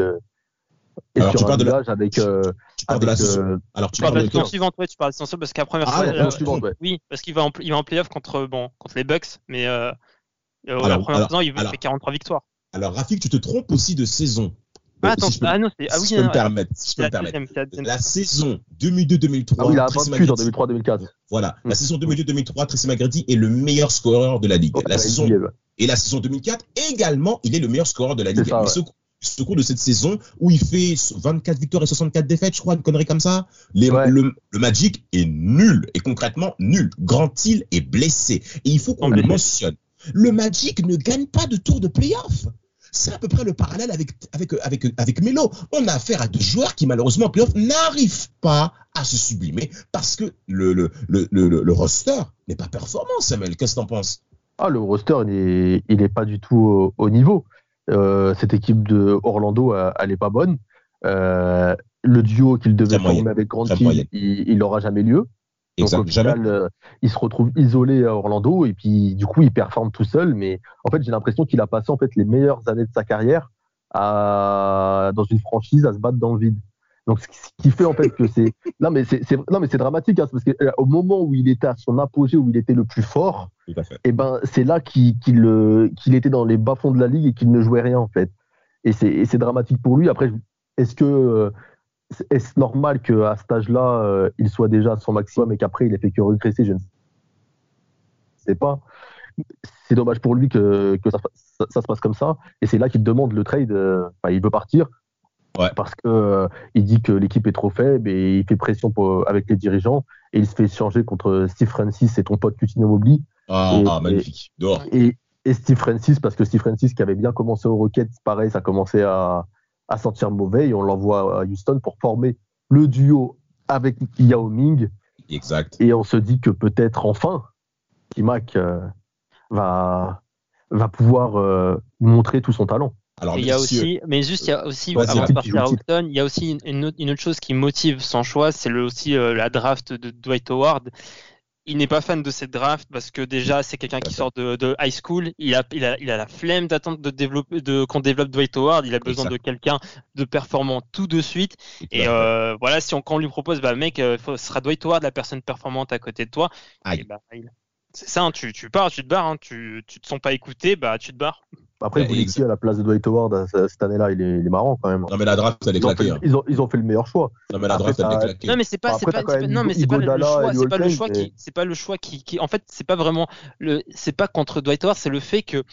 alors, tu parles de la... avec, euh, tu parles de la saison. Euh, Alors, tu, parles de la saison suivante, ouais, tu parles de la saison parce qu'à première ah, fois, euh, suivante, ouais. oui, parce qu'il va en, il va en playoff contre, bon, contre les Bucks, mais euh, alors, la première alors, saison, il fait 43 victoires. Alors, Rafik, tu te trompes aussi de saison. Ah, attends, si ah non, c'est, ah oui, si je peux me permettre, si je peux me permettre. La saison 2002-2003. Ah oui, il a vaincu en 2003-2004. Voilà. La saison 2002-2003, Tracy McGrady est le meilleur scoreur de la ligue. La saison, et la saison 2004, également, il est le meilleur scoreur de la ligue ce cours de cette saison où il fait 24 victoires et 64 défaites, je crois, une connerie comme ça. le, Magic est nul et concrètement nul. Grand Hill est blessé et il faut qu'on le mentionne. Le Magic ne gagne pas de tour de playoff. C'est à peu près le parallèle avec, avec, avec, avec Melo. On a affaire à deux joueurs qui, malheureusement, en playoff, n'arrivent pas à se sublimer parce que le, le, le, le, roster n'est pas performant, Samuel. Qu'est-ce que tu en penses? Ah, Le roster, il n'est pas du tout au niveau. Euh, cette équipe de Orlando, elle, est pas bonne. euh, le duo qu'il devait former avec Grant il n'aura jamais lieu. Donc au final, euh, il se retrouve isolé à Orlando et puis du coup il performe tout seul. Mais en fait, j'ai l'impression qu'il a passé en fait les meilleures années de sa carrière à, dans une franchise à se battre dans le vide. Donc ce qui fait en fait que c'est non mais c'est non mais c'est dramatique hein, parce qu'au moment où il était à son apogée où il était le plus fort, et eh ben c'est là qu'il qu'il était dans les bas fonds de la ligue et qu'il ne jouait rien en fait. Et c'est dramatique pour lui. Après, est-ce que euh, est-ce normal qu'à cet âge-là, euh, il soit déjà à son maximum et qu'après il ait fait que regresser Je ne sais pas. C'est dommage pour lui que, que ça, ça, se passe comme ça. Et c'est là qu'il demande le trade. Euh, il veut partir. Parce que euh, il dit que l'équipe est trop faible et il fait pression pour, avec les dirigeants et il se fait changer contre Steve Francis et ton pote Coutinho Mobley. Ah, ah magnifique. Et, et, Steve Francis, parce que Steve Francis qui avait bien commencé au Rockets, pareil, ça commençait à, à sentir mauvais et on l'envoie à Houston pour former le duo avec Yao Ming. Exact. Et on se dit que peut-être enfin, Timac euh, va, va pouvoir euh, montrer tout son talent. Alors, il y a aussi, mais juste, il y a aussi, avant de partir à il y a aussi une, autre, une, autre, chose qui motive son choix, c'est aussi euh, la draft de Dwight Howard il n'est pas fan de cette draft parce que déjà c'est quelqu'un qui sort de, high school. Il a, il a, il a la flemme d'attendre de développer, de qu'on développe Dwight Howard. Il a besoin de quelqu'un de performant tout de suite. Et euh, voilà, si on quand on lui propose, bah mec, euh, ce sera Dwight Howard la personne performante à côté de toi. Bah, c'est ça, hein, tu, tu pars, tu te barres, hein, tu, tu te sens pas écouté, bah tu te barres. Après, vous à la place de Dwight Howard euh, cette année-là, il est, il est, marrant quand même. Non, mais la draft, elle est claquée. Hein. Ils, ont, ils, ont, fait le meilleur choix. Non, mais la draft, elle est claquée. Non, mais c'est pas, c'est pas, pas, non, mais c'est pas, le choix, c'est pas le choix qui, c'est pas le choix qui, qui, en fait, c'est pas vraiment le, c'est pas contre Dwight Howard, c'est le fait que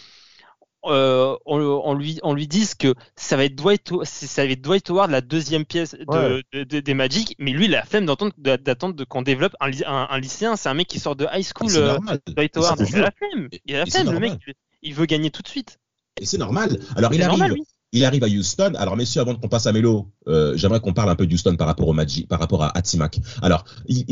euh, on, on, lui on lui dise que ça va être Dwight ça va être Dwight Howard la deuxième pièce de, de, de, des Magic mais lui il a la flemme d'attendre qu'on développe un, un, un lycéen c'est un mec qui sort de high school euh, Dwight Howard il a la flemme il a la flemme le mec il veut gagner tout de suite et c'est normal. Alors il arrive, il arrive à Houston. Alors messieurs, avant qu'on passe à Melo, euh, j'aimerais qu'on parle un peu de Houston par rapport au Magic, par rapport à Atimac. Alors,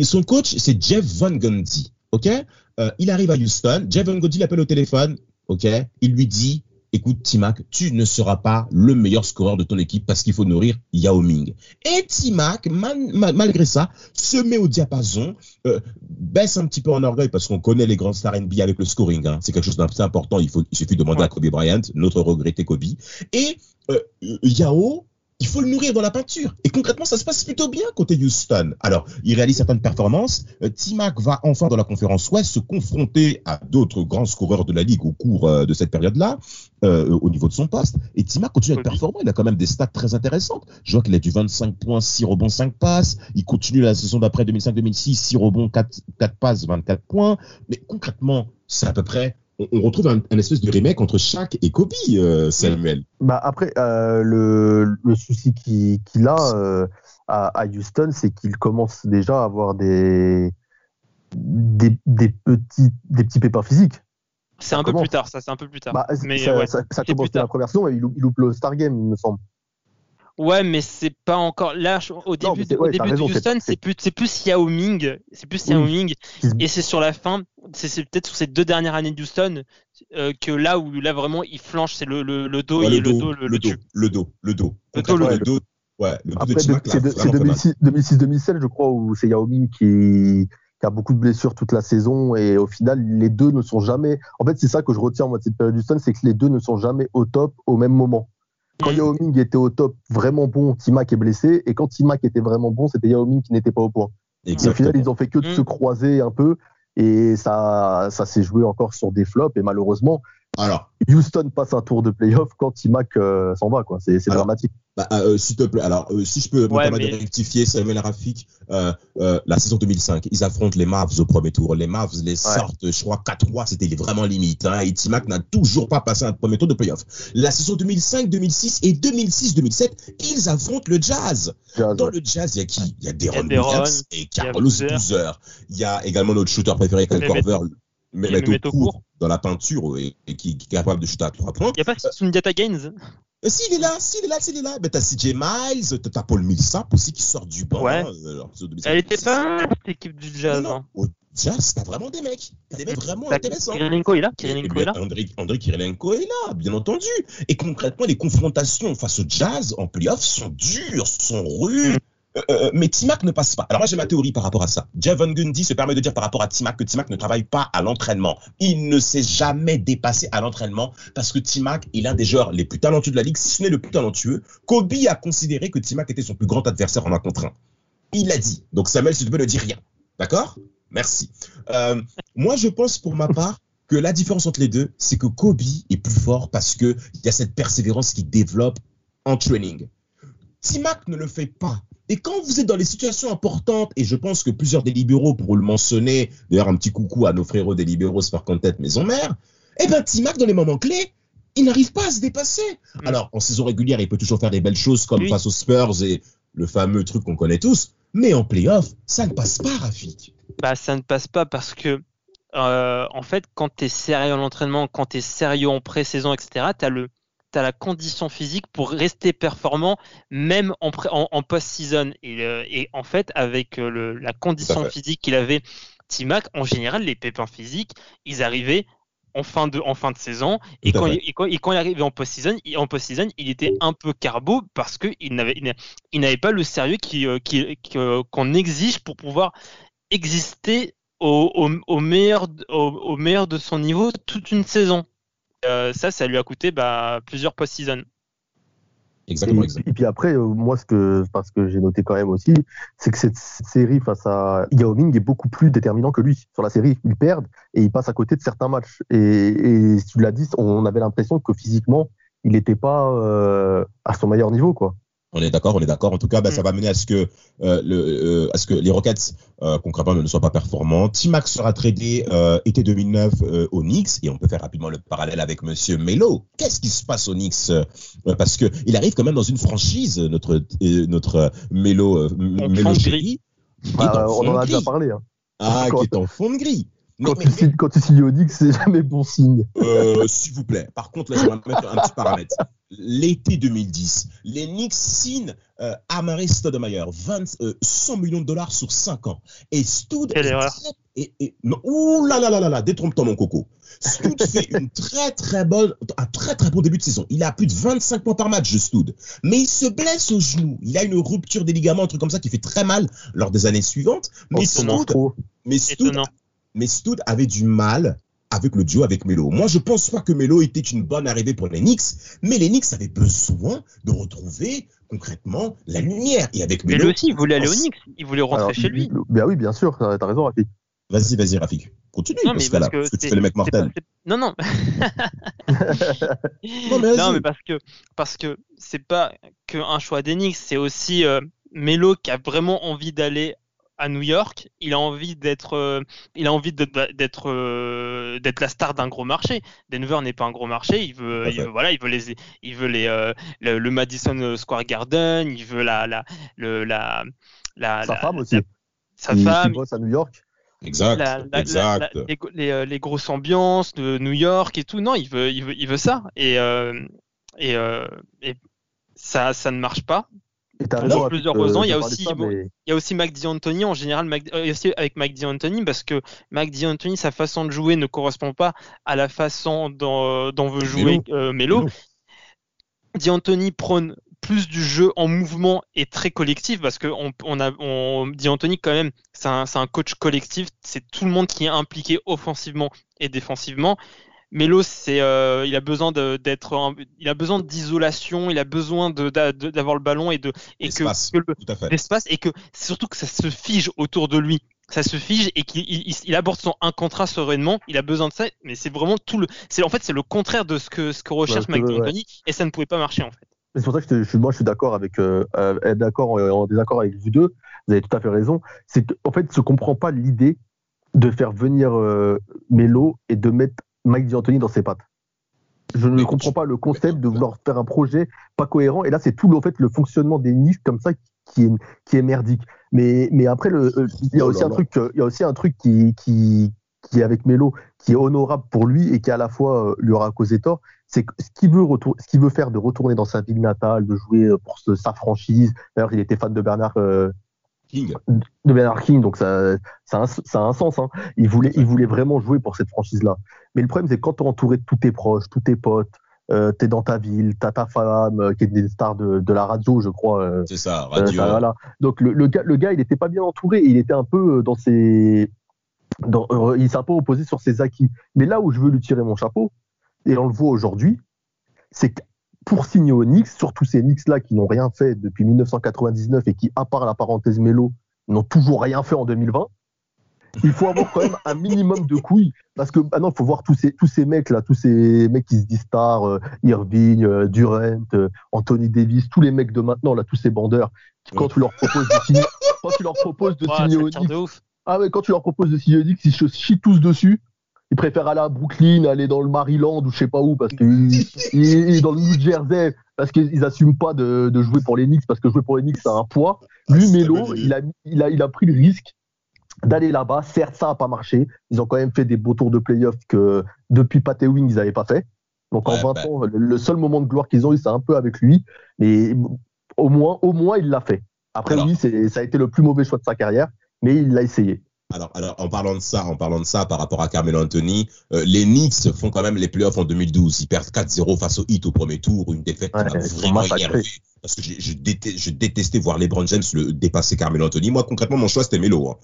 son coach, c'est Jeff Van Gundy. Ok, euh, il arrive à Houston. Jeff Van Gundy l'appelle au téléphone. Ok, il lui dit écoute Timac, tu ne seras pas le meilleur scoreur de ton équipe parce qu'il faut nourrir Yao Ming. Et Timac, malgré ça, se met au diapason, euh, baisse un petit peu en orgueil parce qu'on connaît les grands stars NBA avec le scoring. Hein. C'est quelque chose d'assez important. Il, faut, il suffit de demander à Kobe Bryant, notre regretté Kobe. Et euh, Yao il faut le nourrir dans la peinture. Et concrètement, ça se passe plutôt bien côté Houston. Alors, il réalise certaines performances. Euh, T-Mac va enfin dans la conférence Ouest se confronter à d'autres grands scoreurs de la ligue au cours euh, de cette période-là, euh, au niveau de son poste. Et T-Mac continue à être performant. Il a quand même des stats très intéressantes. Je vois qu'il a du 25 points, 6 rebonds, 5 passes. Il continue la saison d'après 2005-2006, 6 rebonds, 4, 4 passes, 24 points. Mais concrètement, c'est à peu près on retrouve un, espèce de remake entre Shaq et Kobe, euh, Samuel. Bah après, euh, le, le, souci qu'il a euh, à, Houston, c'est qu'il commence déjà à avoir des, des, petits, des petits pépins physiques. C'est un peu plus tard, ça, c'est un peu plus tard. Bah, Mais ça, ça, ça commence la première saison et il, il loupe le Star Game, il me semble. Ouais, mais c'est pas encore là au début, de, au début de Houston, c'est plus c'est plus Yao Ming, c'est plus Yao Ming, et c'est sur la fin, c'est peut-être sur ces deux dernières années de Houston euh, que là où là vraiment il flanche, c'est le, le, le, dos et le, dos le, le, dos, le dos, le dos, le dos, le dos. Ouais, le Après, c'est 2006-2007, je crois, où c'est Yao Ming qui, qui a beaucoup de blessures toute la saison et au final les deux ne sont jamais. En fait, c'est ça que je retiens moi de cette période Houston, c'est que les deux ne sont jamais au top au même moment. Quand Yao Ming était au top, vraiment bon, Timac est blessé. Et quand Timac était vraiment bon, c'était Yao Ming qui n'était pas au point. Et au final, ils ont fait que de se mm. croiser un peu. Et ça, ça s'est joué encore sur des flops. Et malheureusement, alors, Houston passe un tour de playoff quand Timac euh, s'en va. quoi. C'est dramatique. Bah, euh, s'il te plaît, alors euh, si je peux me permettre de rectifier, Samuel Rafik, euh, euh, la saison 2005, ils affrontent les Mavs au premier tour. Les Mavs les sortent, je crois 4-3, c'était vraiment limite. Hein, et Timac n'a toujours pas passé un premier tour de playoff. La saison 2005, 2006 et 2006, 2007, ils affrontent le Jazz. Dans le Jazz, il y a qui? Il y a Deron Williams et Carlos Boozer. Il y a également notre shooter préféré, Kyle Korver, mais mettre au court dans la peinture et, qui, qui, est capable de shooter à 3 points. Il n'y a pas Sundiata Gaines? Euh, s'il est là, s'il est là, s'il est là, ben t'as CJ Miles, t'as Paul Millsap aussi qui sort du banc. Ouais. Euh, Elle était pas cette équipe du Jazz. Non, non. Jazz, t'as vraiment des mecs. T'as des mecs vraiment intéressants. Kirilenko est là Kirilenko est là André, André Kirilenko est là, bien entendu. Et concrètement, les confrontations face au Jazz en playoff sont dures, sont rudes. Euh, euh, mais Timac ne passe pas. Alors moi j'ai ma théorie par rapport à ça. Jeff Van Gundy se permet de dire par rapport à Timac que Timac ne travaille pas à l'entraînement. Il ne s'est jamais dépassé à l'entraînement parce que Timac est l'un des joueurs les plus talentueux de la ligue, si ce n'est le plus talentueux. Kobe a considéré que Timac était son plus grand adversaire en un contre un. Il l'a dit. Donc Samuel, si tu peux ne dire rien. D'accord? Merci. Euh, moi je pense pour ma part que la différence entre les deux, c'est que Kobe est plus fort parce que il y a cette persévérance qui développe en training. Timac ne le fait pas. Et quand vous êtes dans les situations importantes, et je pense que plusieurs des libéraux pourront le mentionner, d'ailleurs un petit coucou à nos frérots des libéraux Content Maison Mère, eh ben Timac dans les moments clés, il n'arrive pas à se dépasser. Mm. Alors en saison régulière, il peut toujours faire des belles choses comme face aux Spurs et le fameux truc qu'on connaît tous, mais en playoff, ça ne passe pas, Rafik. Bah ça ne passe pas parce que euh, en fait, quand tu es sérieux en entraînement, quand tu es sérieux en pré-saison, etc., tu as le tu as la condition physique pour rester performant même en, en, post-season. Et, euh, et, en fait, avec euh, le, la condition physique qu'il avait, Timac, en général, les pépins physiques, ils arrivaient en fin de, en fin de saison. Et quand, il, et quand, il arrivait en post-season, en post-season, il était un peu carbo parce qu'il n'avait, il n'avait pas le sérieux euh, qu'on exige pour pouvoir exister au, au, au meilleur, au, meilleur de son niveau toute une saison. Euh, ça, ça lui a coûté bah, plusieurs post-season. Exactement, et, puis après, euh, moi, ce que, parce que j'ai noté quand même aussi, c'est que cette série face à Yao Ming est beaucoup plus déterminant que lui. Sur la série, ils perdent et il passe à côté de certains matchs. Et, et tu l'as dit, on avait l'impression que physiquement, il n'était pas euh, à son meilleur niveau, quoi. On est d'accord, on est d'accord. En tout cas, bah, ça mm. va mener à ce que euh, le, euh, à ce que les Rockets euh, concrètement ne soient pas performants. T-Max sera tradé euh, été 2009 euh, au Knicks et on peut faire rapidement le parallèle avec Monsieur Melo. Qu'est-ce qui se passe au Knicks Parce que il arrive quand même dans une franchise, notre notre Melo Melo chéri. Bah, on en a déjà parlé. Hein. Ah, qui est en fond de gris. Quand, tu signes, quand tu signes au Knicks, c'est jamais bon signe. Euh, S'il vous plaît. Par contre, là, je vais mettre un petit paramètre. L'été 2010, les Knicks signent euh, Amare Stoudemire, 20, euh, 100 millions de dollars sur 5 ans. Et Stud. Quelle erreur. Et, et, non, ouh là là là là là, détrompe-toi mon coco. Stud fait une très très bonne, un très très bon début de saison. Il a plus de 25 points par match, Stud. Mais il se blesse au genou. Il a une rupture des ligaments, un truc comme ça qui fait très mal lors des années suivantes. Mais oh, Stud, mais Stud mais Stud avait du mal avec le duo avec Melo. Moi, je pense pas que Melo était une bonne arrivée pour les Knicks, mais les Knicks avaient besoin de retrouver concrètement la lumière. Et avec Melo. Melo aussi, il voulait aller aux Knicks, il voulait rentrer chez lui. Ben oui, bien sûr, t'as raison, Rafik. Vas-y, vas-y, Rafik. Continue, non, parce, parce, que, parce que tu fais le mec mortel. non, non. non, mais, non, mais parce que parce que c'est pas qu'un choix des Knicks, c'est aussi euh, Melo qui a vraiment envie d'aller à New York, il a envie d'être, euh, il a envie d'être, euh, d'être la star d'un gros marché. Denver n'est pas un gros marché. Il veut, voilà, il veut les, il veut les, euh, le, Madison Square Garden. Il veut la, la, le, la, la sa femme aussi. sa femme. bosse à New York. Exact. exact. Les, les, grosses ambiances de New York et tout. Non, il veut, il veut, il veut ça. Et, et, et ça, ça ne marche pas plusieurs raisons. Il y a aussi, il y a aussi Mac D'Antoni en général, Mac, euh, aussi avec Mac D'Antoni parce que Mac D'Antoni, sa façon de jouer ne correspond pas à la façon dont, dont veut jouer euh, Melo. D'Antoni prône plus du jeu en mouvement et très collectif parce que on, on a on dit Anthony quand même c'est un, un, coach collectif c'est tout le monde qui est impliqué offensivement et défensivement Melo, c'est, euh, il a besoin d'être, il a besoin d'isolation, il a besoin d'avoir le ballon et de et que, l'espace et que surtout que ça se fige autour de lui, ça se fige et qu'il il, aborde son un contrat sereinement. Il a besoin de ça, mais c'est vraiment tout le, c'est en fait c'est le contraire de ce que ce que recherche Mike D'Antoni et ça ne pouvait pas marcher en fait. C'est pour ça que je, moi je suis d'accord avec, euh, euh d'accord en désaccord avec vous deux. Vous avez tout à fait raison. C'est qu'en fait, je comprend pas l'idée de faire venir euh, Melo et de mettre Mike D'Antoni dans ses pattes. Je ne comprends pas le concept de vouloir faire un projet pas cohérent. Et là, c'est tout le, fait, le fonctionnement des niches comme ça qui est, qui est merdique. Mais, mais après, le, euh, il y a aussi un truc, il y a aussi un truc qui, qui, qui est avec Melo, qui est honorable pour lui et qui à la fois euh, lui aura causé tort. C'est ce qu'il veut ce qu'il veut faire de retourner dans sa ville natale, de jouer euh, pour sa franchise. D'ailleurs, il était fan de Bernard King. De Bernard King, donc ça, ça, a, ça a un sens. Hein. Il, voulait, il voulait vraiment jouer pour cette franchise-là. Mais le problème, c'est quand tu es entouré de tous tes proches, tous tes potes, euh, tu es dans ta ville, tu as ta femme euh, qui est une star de, de, la radio, je crois. Euh, c'est ça, radio. voilà. Donc le, le, gars, le gars, il n'était pas bien entouré. Il était un peu dans ses. Dans, il s'est un peu opposé sur ses acquis. Mais là où je veux lui tirer mon chapeau, et on le voit aujourd'hui, c'est que pour signer au Knicks, surtout ces Knicks-là qui n'ont rien fait depuis 1999 et qui, à part la parenthèse Mélo, n'ont toujours rien fait en 2020, il faut avoir quand même un minimum de couilles. Parce que maintenant, il faut voir tous ces, tous ces mecs-là, tous ces mecs qui se disent stars, euh, Irving, euh, Durant, euh, Anthony Davis, tous les mecs de maintenant, là, tous ces bandeurs, quand tu leur proposes de signer, quand tu leur proposes de signer au Knicks, ah ouais, quand tu leur proposes de signer au Knicks, ils se chient tous dessus il préfère aller à Brooklyn, aller dans le Maryland ou je sais pas où, parce qu'il est dans le New Jersey, parce qu'ils n'assument pas de, de, jouer pour les Knicks, parce que jouer pour les Knicks, c'est un poids. Ah, Lui, Melo, il a, il, a, il a pris le risque d'aller là-bas. Certes, ça n'a pas marché. Ils ont quand même fait des beaux tours de playoffs que depuis Pat Ewing, ils n'avaient pas fait. Donc en 20 bah. ans, le seul moment de gloire qu'ils ont eu, c'est un peu avec lui. Mais au moins, au moins, il l'a fait. Après, oui, ça a été le plus mauvais choix de sa carrière, mais il l'a essayé. Alors, alors, en parlant de ça, en parlant de ça, par rapport à Carmelo Anthony, euh, les Knicks font quand même les playoffs en 2012. Ils perdent 4-0 face au Heat au premier tour, une défaite qui m'a vraiment énervé. Parce que je, je, je, détestais voir LeBron James le dépasser Carmelo Anthony. Moi, concrètement, mon choix, c'était Melo. Hein.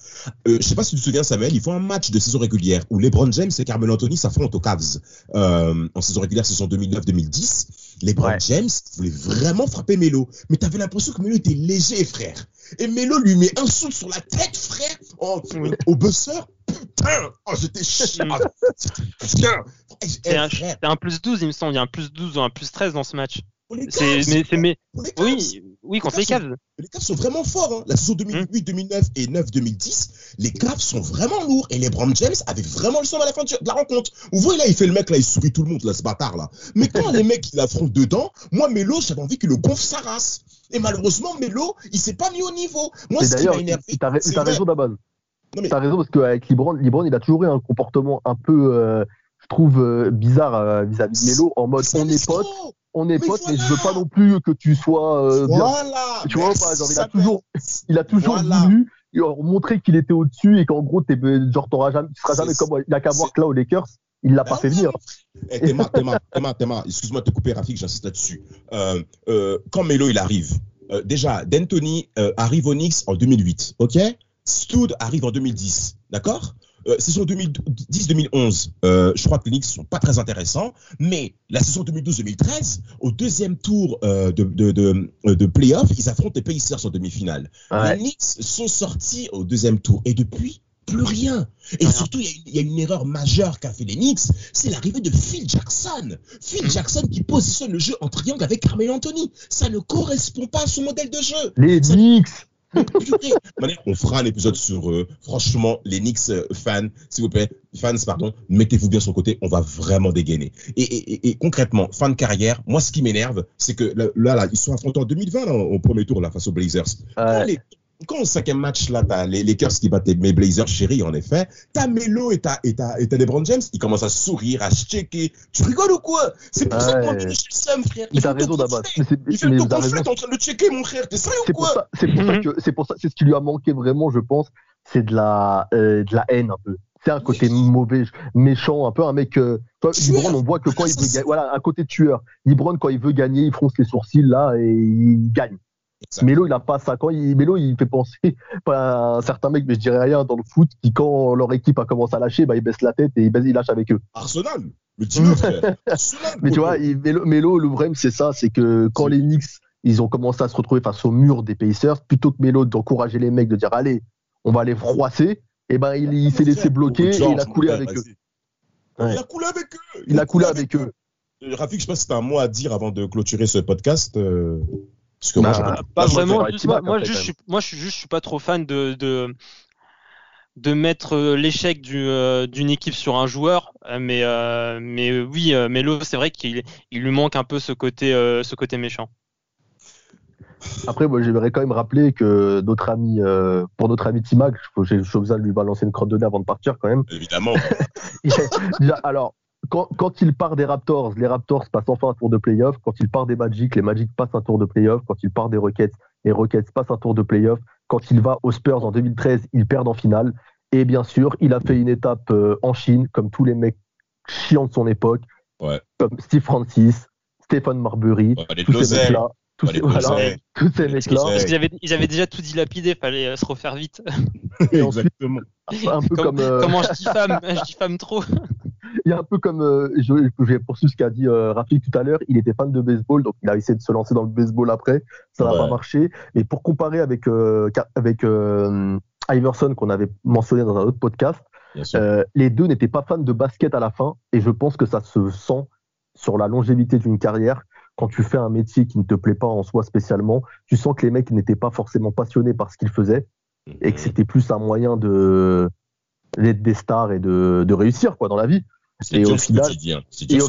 Euh, je sais pas si tu te souviens, Samuel, il faut un match de saison régulière où LeBron James et Carmelo Anthony s'affrontent aux Cavs. Euh, en saison régulière, saison 2009-2010. LeBron James voulait vraiment frapper Melo. Mais tu avais l'impression que Melo était léger, frère. Et Melo lui met un saut sur la tête, frère, au buzzer. Putain, oh, j'étais chiant. Putain. C'est un, un, plus 12, il me semble. Il y a un plus 12 ou un plus 13 dans ce match. C'est mais, mais oui, oui, contre les Cavs. Les Cavs sont vraiment forts. Hein. La saison 2008, 2009 et 9, 2010, les Cavs sont vraiment lourds. Et les Brown James avaient vraiment le son à la fin de la rencontre. Vous voyez là, il fait le mec là, il sourit tout le monde là, ce bâtard là. Mais quand les mecs ils affrontent dedans, moi Melo, j'avais envie qu'il le gonfle sa race. Et malheureusement, Melo, il s'est pas mis au niveau. Moi, ce qui m'a énervé. T'as raison d'abord. Mais... T'as raison parce qu'avec Libron, Libron, il a toujours eu un comportement un peu, euh, je trouve, euh, bizarre euh, vis-à-vis de Melo, en mode on est potes, on est potes, mais je veux pas non plus que tu sois bien. Voilà. Tu vois pas, genre, il a toujours, il a toujours voulu montrer qu'il était au-dessus et qu'en gros, t'es, genre, t'auras jamais, tu seras jamais comme, il a qu'à voir que là aux Lakers, il l'a pas fait venir. Eh, Théma, Théma, Théma, Théma, excuse-moi de te couper, Rafik, j'insiste là-dessus. Euh, euh, quand Melo il arrive, euh, déjà, D'Antoni euh, arrive au Knicks en 2008, ok? Stud arrive en 2010, d'accord? Euh, saison 2010-2011, euh, je crois que les Knicks sont pas très intéressants, mais la saison 2012-2013, au deuxième tour euh, de, de, de, de playoff, ils affrontent les Pacers en demi-finale. Les Knicks sont sortis au deuxième tour et depuis, plus rien. Et surtout, il y, a une erreur majeure qu'a fait les Knicks, c'est l'arrivée de Phil Jackson. Phil hmm. Jackson qui positionne le jeu en triangle avec Carmelo Anthony. Ça ne correspond pas à son modèle de jeu. Les Knicks on fera un épisode sur eux. Franchement, les Knicks euh, fans, s'il vous plaît, fans, pardon, mettez-vous bien sur le côté. On va vraiment dégainer. Et, concrètement, fin de carrière, moi, ce qui m'énerve, c'est que là, là, ils sont affrontés en 2020 au premier tour là, face aux Blazers quand au cinquième match, là, t'as les Lakers qui battent mes Blazers chérie, en effet. T'as Melo et t'as, et t'as, et t'as LeBron James, ils commencent à sourire, à se checker. Tu rigoles ou quoi? C'est pour ça que moi, je suis le seum, frère. Mais t'as raison d'abord. Il fait le tour t'es en train de checker, mon frère. T'es sérieux ou quoi? C'est pour ça que, c'est pour ça, c'est ce qui lui a manqué vraiment, je pense. C'est de la, euh, de la haine, un peu. C'est un côté mauvais, méchant, un peu un mec. Euh, Libron, on voit que quand il veut gagner, voilà, un côté tueur. Libron, quand il veut gagner, il fronce les sourcils là et il gagne. Mélo, il a pas ça. Quand il, Mélo, il fait penser à un certain mec, mais je dirais rien dans le foot, qui quand leur équipe a commencé à lâcher, bah, il baisse la tête et il, lâche avec eux. Arsenal, le team Mais tu vois, Mélo, le problème, c'est ça, c'est que quand les Knicks, ils ont commencé à se retrouver face au mur des Pacers, plutôt que Mélo d'encourager les mecs de dire, allez, on va les froisser, et eh ben, il, s'est laissé bloquer et il a coulé avec eux. Il a coulé avec eux. Il, a coulé avec, eux. Rafik, je sais pas si tu as un mot à dire avant de clôturer ce podcast. Euh. Parce que moi, bah, pas vraiment. moi, je suis, moi, je suis juste, je suis pas trop fan de, de, de mettre euh, l'échec euh, d'une équipe sur un joueur. Euh, mais, mais oui, Melo, c'est vrai qu'il il lui manque un peu ce côté, ce côté méchant. Après, moi, j'aimerais quand même rappeler que notre ami, pour notre ami Timac, j'ai besoin de lui balancer une crotte de nez avant de partir quand même. Évidemment. alors, quand, il part des Raptors, les Raptors passent enfin un tour de playoff. Quand il part des Magic, les Magic passent un tour de playoff. Quand il part des Rockets, les Rockets passent un tour de playoff. Quand il va aux Spurs en 2013, ils perdent en finale. Et bien sûr, il a fait une étape euh, en Chine, comme tous les mecs chiants de son époque, comme Steve Francis, Stéphane Marbury, tous ces mecs-là. Tous, ces, mecs-là. Parce qu'ils avaient, ils avaient déjà tout dilapidé, fallait euh, se refaire vite. Et Exactement. un peu comme, euh, comment je diffame, je diffame trop. Il y a un peu comme, je, vais poursuivre ce qu'a dit euh, tout à l'heure, il était fan de baseball, donc il a essayé de se lancer dans le baseball après, ça n'a pas marché. Mais pour comparer avec, avec Iverson qu'on avait mentionné dans un autre podcast, euh, les deux n'étaient pas fans de basket à la fin, et je pense que ça se sent sur la longévité d'une carrière. Quand tu fais un métier qui ne te plaît pas en soi spécialement, tu sens que les mecs n'étaient pas forcément passionnés par ce qu'ils faisaient, et que mhm. c'était plus un moyen de d'être des stars et de, de réussir quoi dans la vie. Et au, final, et au,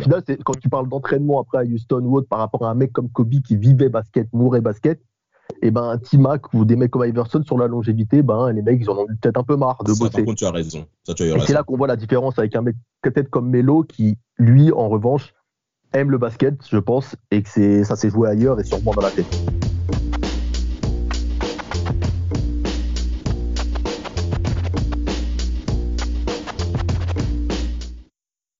final, quand tu parles d'entraînement après à Houston ou autre par rapport à un mec comme Kobe qui vivait basket, mourait basket, et ben un T-Mac ou des mecs comme Iverson sur la longévité, ben les mecs ils en ont peut-être un peu marre de bosser. Par contre, tu as raison. c'est là qu'on voit la différence avec un mec peut-être comme Melo qui lui en revanche aime le basket, je pense, et que c'est ça s'est joué ailleurs et sûrement dans la tête.